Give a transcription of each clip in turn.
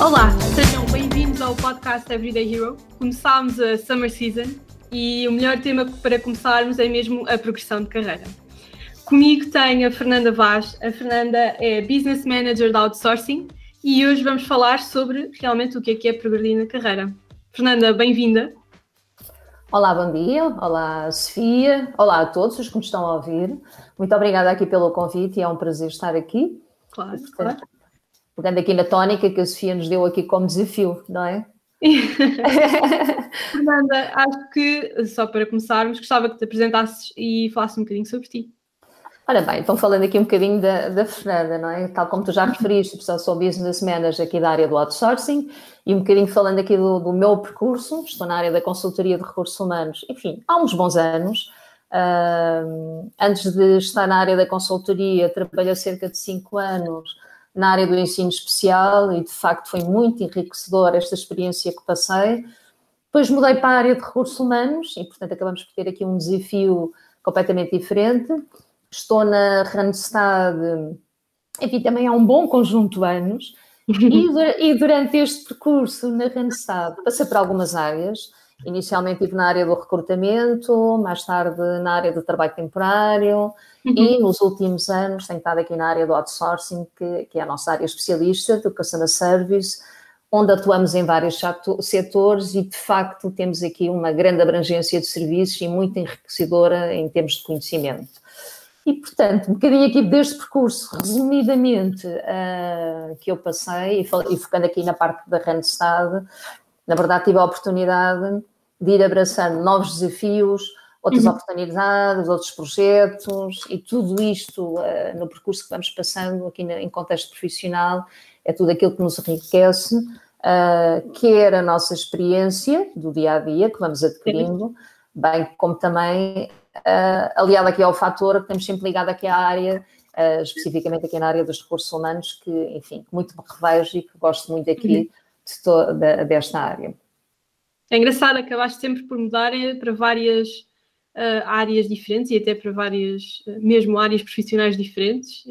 Olá, sejam bem-vindos ao podcast Everyday Hero. Começámos a Summer Season e o melhor tema para começarmos é mesmo a progressão de carreira. Comigo tenho a Fernanda Vaz. A Fernanda é Business Manager da Outsourcing e hoje vamos falar sobre realmente o que é que é progredir na carreira. Fernanda, bem-vinda. Olá, bom dia. Olá, Sofia. Olá a todos os que me estão a ouvir. Muito obrigada aqui pelo convite e é um prazer estar aqui. Claro, claro. Pegando aqui na tónica que a Sofia nos deu aqui como desafio, não é? Fernanda, acho que, só para começarmos, gostava que te apresentasses e falasses um bocadinho sobre ti. Ora bem, então falando aqui um bocadinho da, da Fernanda, não é? Tal como tu já referiste, pessoal, sou business manager aqui da área do outsourcing e um bocadinho falando aqui do, do meu percurso, estou na área da consultoria de recursos humanos, enfim, há uns bons anos. Uh, antes de estar na área da consultoria, trabalhei cerca de cinco anos na área do ensino especial e de facto foi muito enriquecedora esta experiência que passei. Depois mudei para a área de recursos humanos e, portanto, acabamos por ter aqui um desafio completamente diferente. Estou na Randstad, enfim, também há um bom conjunto de anos. e, e durante este percurso na Randstad passei por algumas áreas. Inicialmente estive na área do recrutamento, mais tarde na área do trabalho temporário uhum. e nos últimos anos tenho estado aqui na área do outsourcing, que, que é a nossa área especialista do Customer Service, onde atuamos em vários setores e de facto temos aqui uma grande abrangência de serviços e muito enriquecedora em termos de conhecimento. E, portanto, um bocadinho aqui deste percurso, resumidamente, uh, que eu passei, e, focando aqui na parte da Randstad, na verdade tive a oportunidade de ir abraçando novos desafios, outras uhum. oportunidades, outros projetos e tudo isto uh, no percurso que vamos passando aqui na, em contexto profissional é tudo aquilo que nos enriquece, uh, quer a nossa experiência do dia a dia que vamos adquirindo, bem como também uh, aliado aqui ao fator que temos sempre ligado aqui à área, uh, especificamente aqui na área dos recursos humanos, que, enfim, muito me revejo e que gosto muito aqui uhum. De toda, desta área. É engraçado, acabaste sempre por mudar eh, para várias uh, áreas diferentes e até para várias, mesmo áreas profissionais diferentes.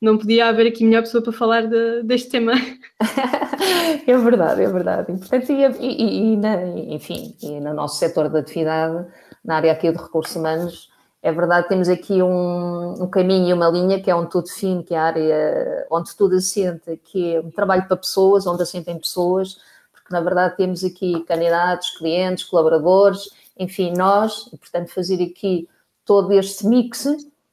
não podia haver aqui melhor pessoa para falar de, deste tema. é verdade, é verdade. Portanto, e, e, e na, enfim, e no nosso setor de atividade, na área aqui de recursos humanos, é verdade, temos aqui um, um, caminho e uma linha que é onde tudo fino, que é a área onde tudo assenta, que é um trabalho para pessoas, onde assentem pessoas, porque na verdade temos aqui candidatos, clientes, colaboradores, enfim, nós, e portanto fazer aqui todo este mix,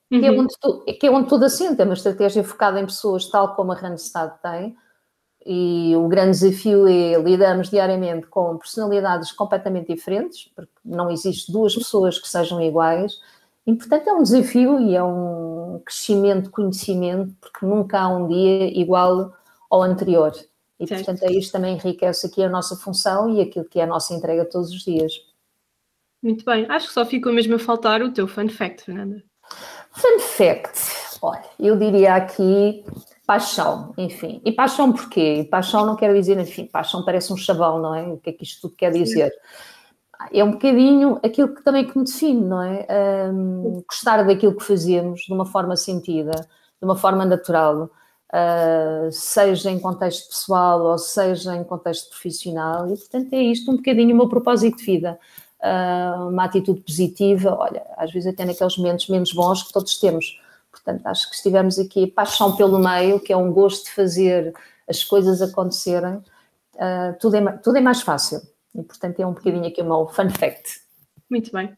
que, é uhum. onde, que é onde tudo assenta, é uma estratégia focada em pessoas, tal como a Randstad tem, e o grande desafio é lidarmos diariamente com personalidades completamente diferentes, porque não existe duas pessoas que sejam iguais. E, portanto, é um desafio e é um crescimento de conhecimento, porque nunca há um dia igual ao anterior. E, certo. portanto, é isto também enriquece aqui a nossa função e aquilo que é a nossa entrega todos os dias. Muito bem. Acho que só ficou mesmo a faltar o teu fun fact, Fernanda. Fun fact. Olha, eu diria aqui paixão, enfim. E paixão porquê? E paixão não quer dizer, enfim, paixão parece um chavão, não é? O que é que isto tudo quer dizer? Sim. É um bocadinho aquilo que também que me define, não é? Um, gostar daquilo que fazemos de uma forma sentida, de uma forma natural, uh, seja em contexto pessoal ou seja em contexto profissional, e portanto é isto um bocadinho o meu propósito de vida. Uh, uma atitude positiva, olha, às vezes até naqueles momentos menos bons que todos temos, Portanto, acho que estivemos aqui paixão pelo meio, que é um gosto de fazer as coisas acontecerem, uh, tudo, é, tudo é mais fácil. E, portanto, é um bocadinho aqui o meu fun fact. Muito bem.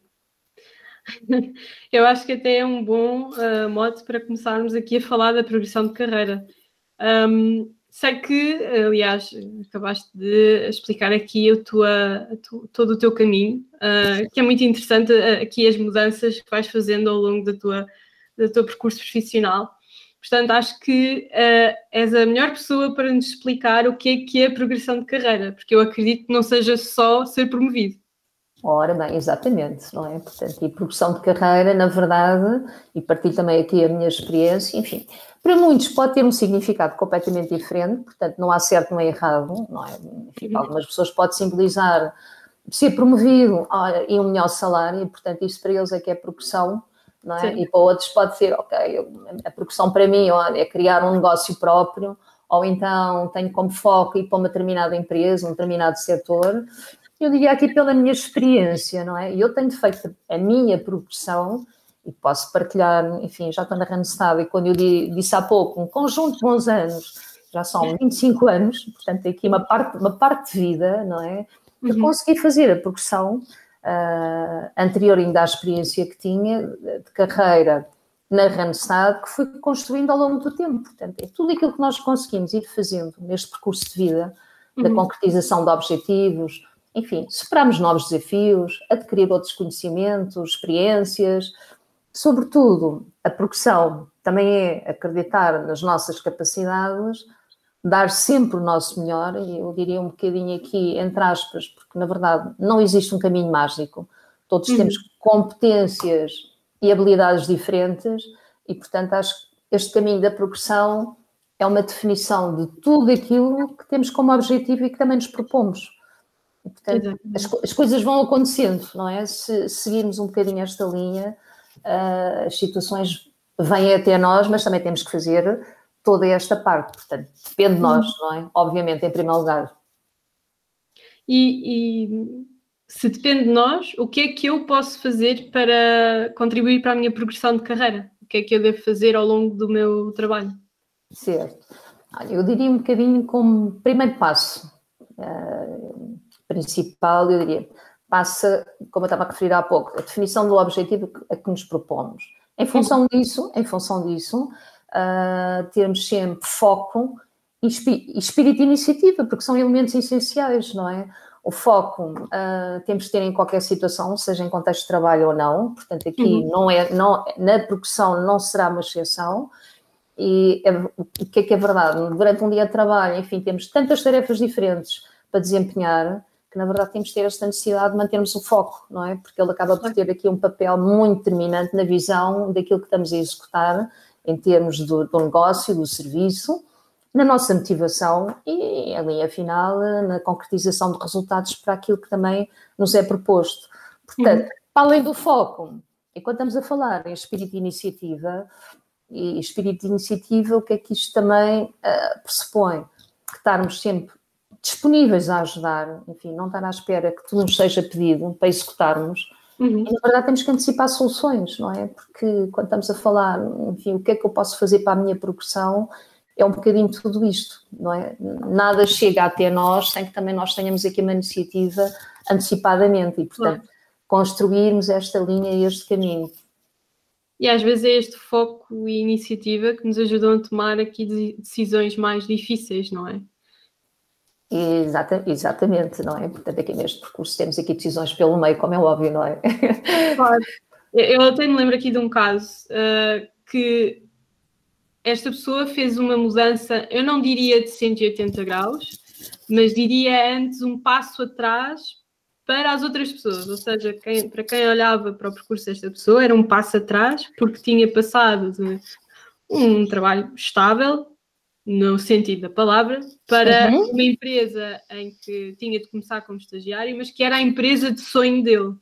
Eu acho que até é um bom uh, mote para começarmos aqui a falar da progressão de carreira. Um, sei que, aliás, acabaste de explicar aqui a tua, a tu, todo o teu caminho, uh, que é muito interessante uh, aqui as mudanças que vais fazendo ao longo da tua do teu percurso profissional. Portanto, acho que uh, és a melhor pessoa para nos explicar o que é que é a progressão de carreira, porque eu acredito que não seja só ser promovido. Ora bem, exatamente, não é? Portanto, e progressão de carreira, na verdade, e partilho também aqui a minha experiência, enfim, para muitos pode ter um significado completamente diferente, portanto, não há certo nem errado, não é? Enfim, para uhum. algumas pessoas pode simbolizar ser promovido olha, e um melhor salário, e portanto, isso para eles é que é progressão, é? E para outros pode ser, ok, a progressão para mim olha, é criar um negócio próprio ou então tenho como foco ir para uma determinada empresa, um determinado setor. Eu diria aqui pela minha experiência, não é? Eu tenho feito a minha progressão e posso partilhar, enfim, já estou na Randstad e quando eu disse há pouco, um conjunto de bons anos, já são 25 anos, portanto, aqui uma parte, uma parte de vida, não é? Eu uhum. consegui fazer a progressão uh, anterior ainda à experiência que tinha de carreira na Randstad, que fui construindo ao longo do tempo. Portanto, é tudo aquilo que nós conseguimos ir fazendo neste percurso de vida, da uhum. concretização de objetivos, enfim, superamos novos desafios, adquirir outros conhecimentos, experiências, sobretudo, a progressão também é acreditar nas nossas capacidades, dar sempre o nosso melhor, e eu diria um bocadinho aqui, entre aspas, porque na verdade não existe um caminho mágico. Todos uhum. temos competências e habilidades diferentes, e portanto acho que este caminho da progressão é uma definição de tudo aquilo que temos como objetivo e que também nos propomos. E, portanto, as, as, coisas vão acontecendo, não é? Se seguirmos um bocadinho esta linha, uh, as situações vêm até nós, mas também temos que fazer toda esta parte. Portanto, depende de nós, não é? Obviamente, em primeiro lugar. E, e, se depende de nós, o que é que eu posso fazer para contribuir para a minha progressão de carreira? O que é que eu devo fazer ao longo do meu trabalho? Certo. Olha, eu diria um bocadinho como primeiro passo uh, principal, eu diria, passa, como eu estava a referir há pouco, a definição do objetivo a que nos propomos. Em função disso, em função disso, uh, termos sempre foco e espírito de iniciativa, porque são elementos essenciais, não é? O foco uh, temos de ter em qualquer situação, seja em contexto de trabalho ou não, portanto aqui uhum. não é, não, na progressão não será uma exceção, e é, o que é que é verdade? Durante um dia de trabalho, enfim, temos tantas tarefas diferentes para desempenhar, que na verdade temos de ter esta necessidade de mantermos o foco, não é? Porque ele acaba por ter aqui um papel muito determinante na visão daquilo que estamos a executar em termos do, do negócio, do serviço, na nossa motivação e, ali, afinal, na concretização de resultados para aquilo que também nos é proposto. Portanto, uhum. além do foco, enquanto estamos a falar em espírito de iniciativa, e espírito de iniciativa, o que é que isto também uh, pressupõe? Que estarmos sempre disponíveis a ajudar, enfim, não estar à espera que tudo nos seja pedido para executarmos. Uhum. E, na verdade, temos que antecipar soluções, não é? Porque quando estamos a falar, enfim, o que é que eu posso fazer para a minha progressão, é um bocadinho tudo isto, não é? Nada chega até nós sem que também nós tenhamos aqui uma iniciativa antecipadamente e, portanto, claro. construirmos esta linha e este caminho. E às vezes é este foco e iniciativa que nos ajudam a tomar aqui decisões mais difíceis, não é? Exata, exatamente, não é? Portanto, aqui neste percurso temos aqui decisões pelo meio, como é óbvio, não é? Claro. Eu até me lembro aqui de um caso uh, que esta pessoa fez uma mudança, eu não diria de 180 graus, mas diria antes um passo atrás para as outras pessoas, ou seja, quem, para quem olhava para o percurso desta pessoa era um passo atrás, porque tinha passado de um trabalho estável no sentido da palavra, para uhum. uma empresa em que tinha de começar como estagiário, mas que era a empresa de sonho dele.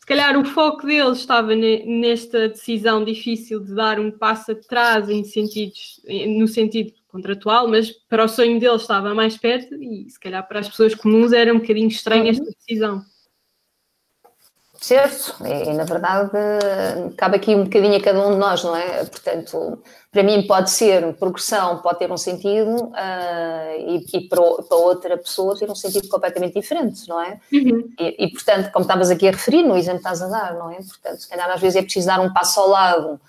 Se calhar o foco dele estava nesta decisão difícil de dar um passo atrás em sentidos, no sentido contratual, mas para o sonho dele estava mais perto e se calhar para as pessoas comuns era um bocadinho estranha uhum. esta decisão. Certo, e, na verdade cabe aqui um bocadinho a cada um de nós, não é? Portanto, para mim pode ser progressão, pode ter um sentido uh, e, e para, outra pessoa ter um sentido completamente diferente, não é? Uhum. E, e, portanto, como estavas aqui a referir, no exemplo que estás a dar, não é? Portanto, se calhar às vezes é preciso dar um passo ao lado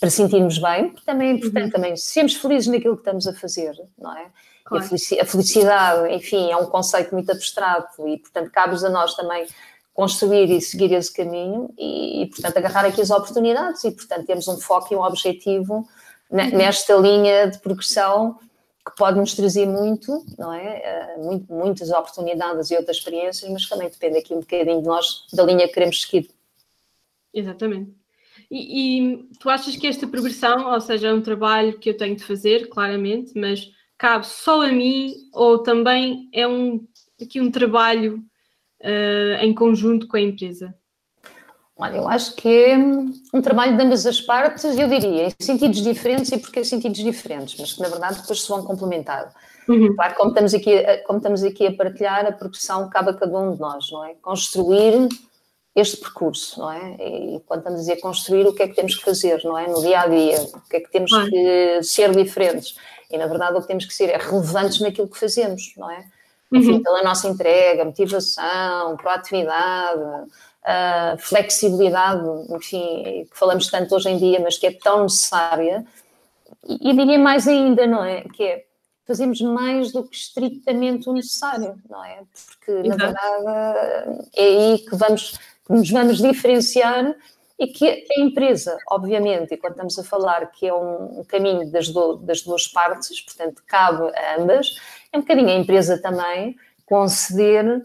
para sentirmos bem, porque também é importante uhum. também sermos felizes naquilo que estamos a fazer, não é? Claro. A felicidade, enfim, é um conceito muito abstrato e, portanto, cabe a nós também construir e seguir esse caminho e, portanto, agarrar aqui as oportunidades e, portanto, temos um foco e um objetivo uhum. nesta linha de progressão que pode nos trazer muito, não é? Uh, muito, muitas oportunidades e outras experiências, mas também depende aqui um bocadinho de nós, da linha que queremos seguir. Exatamente. E, e, tu achas que esta progressão, ou seja, é um trabalho que eu tenho de fazer, claramente, mas cabe só a mim ou também é um, aqui um trabalho uh, em conjunto com a empresa? Olha, eu acho que é um trabalho de ambas as partes, eu diria, em sentidos diferentes e porque sentidos diferentes, mas que na verdade depois se vão complementar. Uhum. Claro, como estamos, aqui, como estamos aqui a partilhar, a progressão cabe a cada um de nós, não é? Construir este percurso, não é? E quando estamos a dizer construir, o que é que temos que fazer, não é? No dia a dia, o que é que temos que ser diferentes. E na verdade o que temos que ser é relevantes naquilo que fazemos, não é? Enfim, uhum. pela nossa entrega, motivação, proatividade, uh, flexibilidade, enfim, que falamos tanto hoje em dia, mas que é tão necessária. E, e diria mais ainda, não é? Que é fazemos mais do que estritamente o necessário, não é? Porque, Exato. na verdade, é aí que vamos, que nos vamos diferenciar e que a empresa, obviamente, e quando estamos a falar que é um caminho das, do, das duas partes, portanto, cabe a ambas, é um bocadinho a empresa também conceder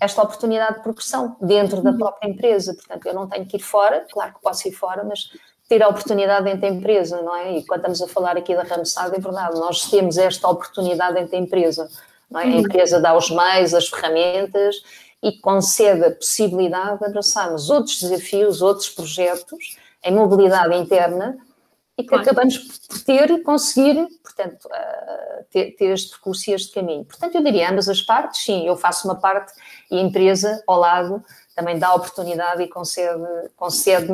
esta oportunidade de progressão dentro da uhum. própria empresa. Portanto, eu não tenho que ir fora, claro que posso ir fora, mas ter a oportunidade dentro da empresa, não é? E quando estamos a falar aqui da Ramsad, é verdade, nós temos esta oportunidade dentro da empresa, não é? A uhum. empresa dá os meios, as ferramentas e concede a possibilidade de abraçarmos outros desafios, outros projetos em mobilidade interna e que claro. acabamos por ter e conseguir, portanto, uh, ter, ter, este percurso e este caminho. Portanto, eu diria ambas as partes, sim, eu faço uma parte e a empresa ao lado também dá oportunidade e concede-nos concede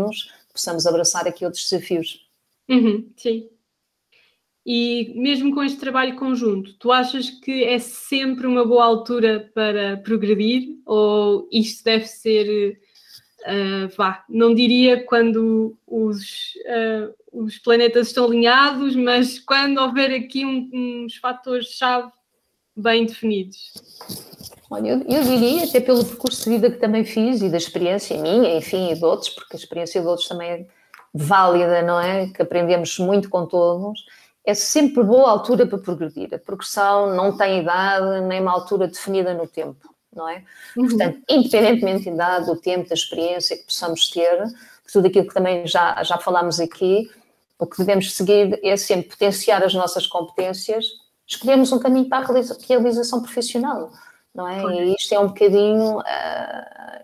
que possamos abraçar aqui outros desafios. Uhum, sim. E mesmo com este trabalho conjunto, tu achas que é sempre uma boa altura para progredir ou isto deve ser, uh, vá, não diria quando os, uh, os planetas estão alinhados, mas quando houver aqui um, uns fatores-chave bem definidos? Olha, eu, eu, diria, até pelo percurso de vida que também fiz e da experiência minha, enfim, e de outros, porque a experiência de outros também é válida, não é? Que aprendemos muito com todos. É sempre boa altura para progredir. A progressão não tem idade nem uma altura definida no tempo, não é? Uhum. Portanto, independentemente da idade, do tempo, da experiência que possamos ter, tudo aquilo que também já, já falámos aqui, o que devemos seguir é sempre potenciar as nossas competências, escolhermos um caminho para a realização profissional não é? E isto é um bocadinho uh,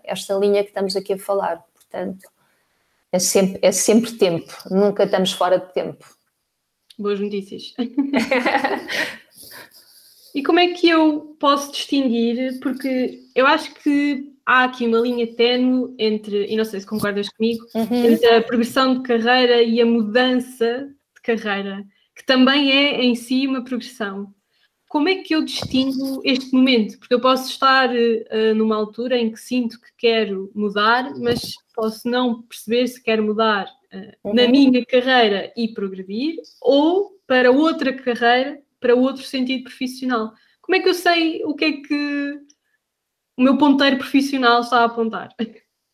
esta linha que estamos aqui a falar. Portanto, é sempre, é sempre tempo, nunca estamos fora de tempo. Boas notícias. e como é que eu posso distinguir? Porque eu acho que há aqui uma linha tenue entre, e não sei se concordas comigo, uhum. entre a progressão de carreira e a mudança de carreira, que também é em si uma progressão como é que eu distingo este momento? Porque eu posso estar uh, numa altura em que sinto que quero mudar, mas posso não perceber se quero mudar uh, uhum. na minha carreira e progredir, ou para outra carreira, para outro sentido profissional. Como é que eu sei o que é que o meu ponteiro profissional está a apontar?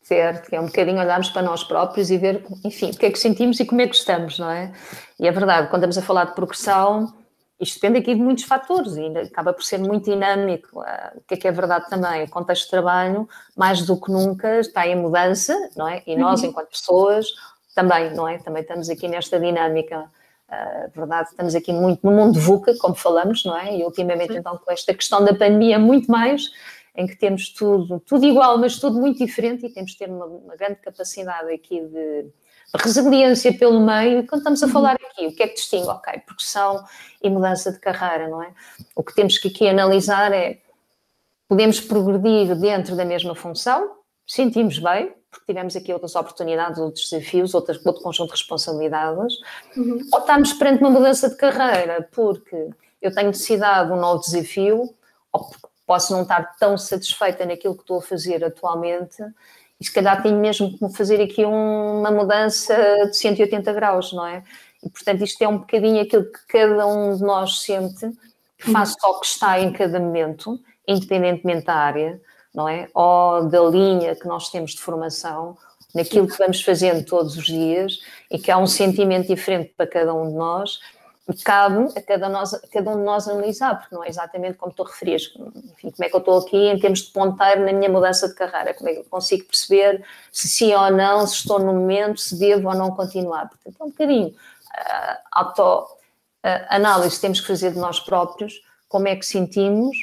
Certo, que é um bocadinho olharmos para nós próprios e ver, enfim, o que é que sentimos e como é que estamos, não é? E é verdade, quando estamos a falar de progressão, isto depende aqui de muitos fatores e acaba por ser muito dinâmico. Ah, o que é que é verdade também? O contexto de trabalho, mais do que nunca, está em mudança, não é? E nós, uhum. enquanto pessoas, também, não é? Também estamos aqui nesta dinâmica. Uh, verdade, estamos aqui muito no mundo VUCA, como falamos, não é? E ultimamente, Sim. então, com esta questão da pandemia, muito mais, em que temos tudo, tudo igual, mas tudo muito diferente e temos de ter uma, uma grande capacidade aqui de resiliência pelo meio, e quando estamos a uhum. falar aqui, o que é que distingue? Ok, progressão e mudança de carreira, não é? O que temos que aqui analisar é, podemos progredir dentro da mesma função, sentimos bem, porque tivemos aqui outras oportunidades, outros desafios, outro conjunto de responsabilidades, uhum. ou estamos perante uma mudança de carreira, porque eu tenho necessidade de um novo desafio, ou posso não estar tão satisfeita naquilo que estou a fazer atualmente e se calhar tenho mesmo que fazer aqui um, uma mudança de 180 graus, não é? E portanto isto é um bocadinho aquilo que cada um de nós sente, que faz só o que está em cada momento, independentemente da área, não é? Ou da linha que nós temos de formação, naquilo que vamos fazendo todos os dias e que há um sentimento diferente para cada um de nós cabe a cada, nós, a cada um de nós analisar, porque não é exatamente como tu referias, enfim, como é que eu estou aqui em termos de ponteiro na minha mudança de carreira, como é que eu consigo perceber se sim ou não, se estou no momento, se devo ou não continuar. Portanto, é um bocadinho uh, auto-análise uh, temos que fazer de nós próprios, como é que sentimos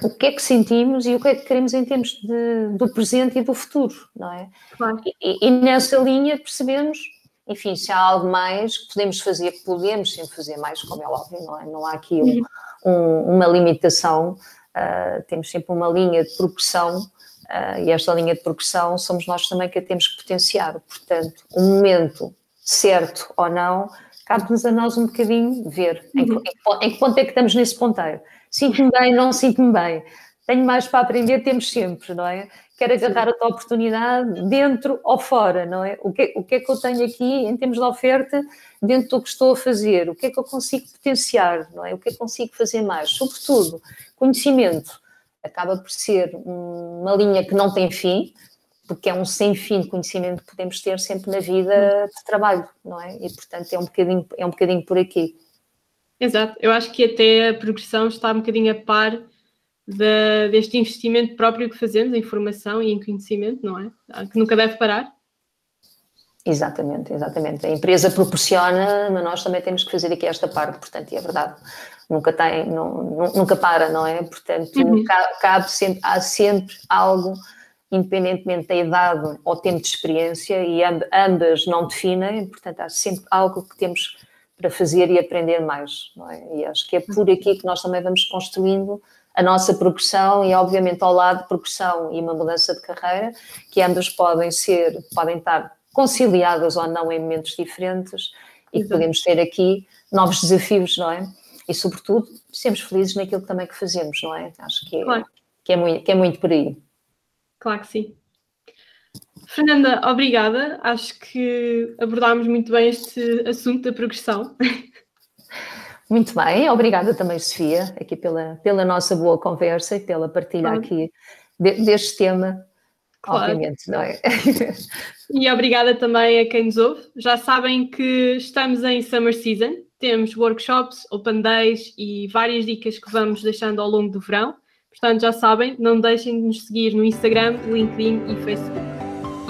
o que é que sentimos e o que é que queremos em termos de, do presente e do futuro, não é? Claro. E, e, nessa linha percebemos, enfim, se há algo mais que podemos fazer, que podemos sempre fazer mais, como é óbvio, não é? Não há aqui um, um, uma limitação, uh, temos sempre uma linha de progressão uh, e esta linha de progressão somos nós também que a temos que potenciar. Portanto, o um momento certo ou não, cabe-nos a nós um bocadinho ver uhum. em, em que ponto é que estamos nesse ponteiro sinto-me bem, não sinto-me bem. Tenho mais para aprender, temos sempre, não é? Quero agarrar a tua oportunidade dentro ou fora, não é? O que, o que é que eu tenho aqui em termos de oferta dentro do que estou a fazer? O que é que eu consigo potenciar, não é? O que é que consigo fazer mais? Sobretudo, conhecimento acaba por ser uma linha que não tem fim, porque é um sem fim de conhecimento que podemos ter sempre na vida de trabalho, não é? E portanto é um bocadinho, é um bocadinho por aqui. Exato, eu acho que até a progressão está um bocadinho a par de, deste investimento próprio que fazemos em formação e em conhecimento, não é? Que nunca deve parar. Exatamente, exatamente. A empresa proporciona, mas nós também temos que fazer aqui esta parte, portanto, e é verdade, nunca tem, não, nunca para, não é? Portanto, uhum. cabe sempre, há sempre algo, independentemente da idade ou tempo de experiência, e ambas não definem, portanto, há sempre algo que temos para fazer e aprender mais, não é? E acho que é por aqui que nós também vamos construindo a nossa progressão e, obviamente, ao lado progressão e uma mudança de carreira, que ambas podem ser, podem estar conciliadas ou não em momentos diferentes e que podemos ter aqui novos desafios, não é? E, sobretudo, sermos felizes naquilo também que fazemos, não é? Acho que é, claro. que é, muito, que é muito por aí. Claro que sim. Fernanda, obrigada. Acho que abordámos muito bem este assunto da progressão. Muito bem, obrigada também, Sofia, aqui pela, pela nossa boa conversa e pela partilha claro. aqui de, deste tema, claro. obviamente, não é? E obrigada também a quem nos ouve. Já sabem que estamos em Summer Season, temos workshops, open days e várias dicas que vamos deixando ao longo do verão. Portanto, já sabem, não deixem de nos seguir no Instagram, LinkedIn e Facebook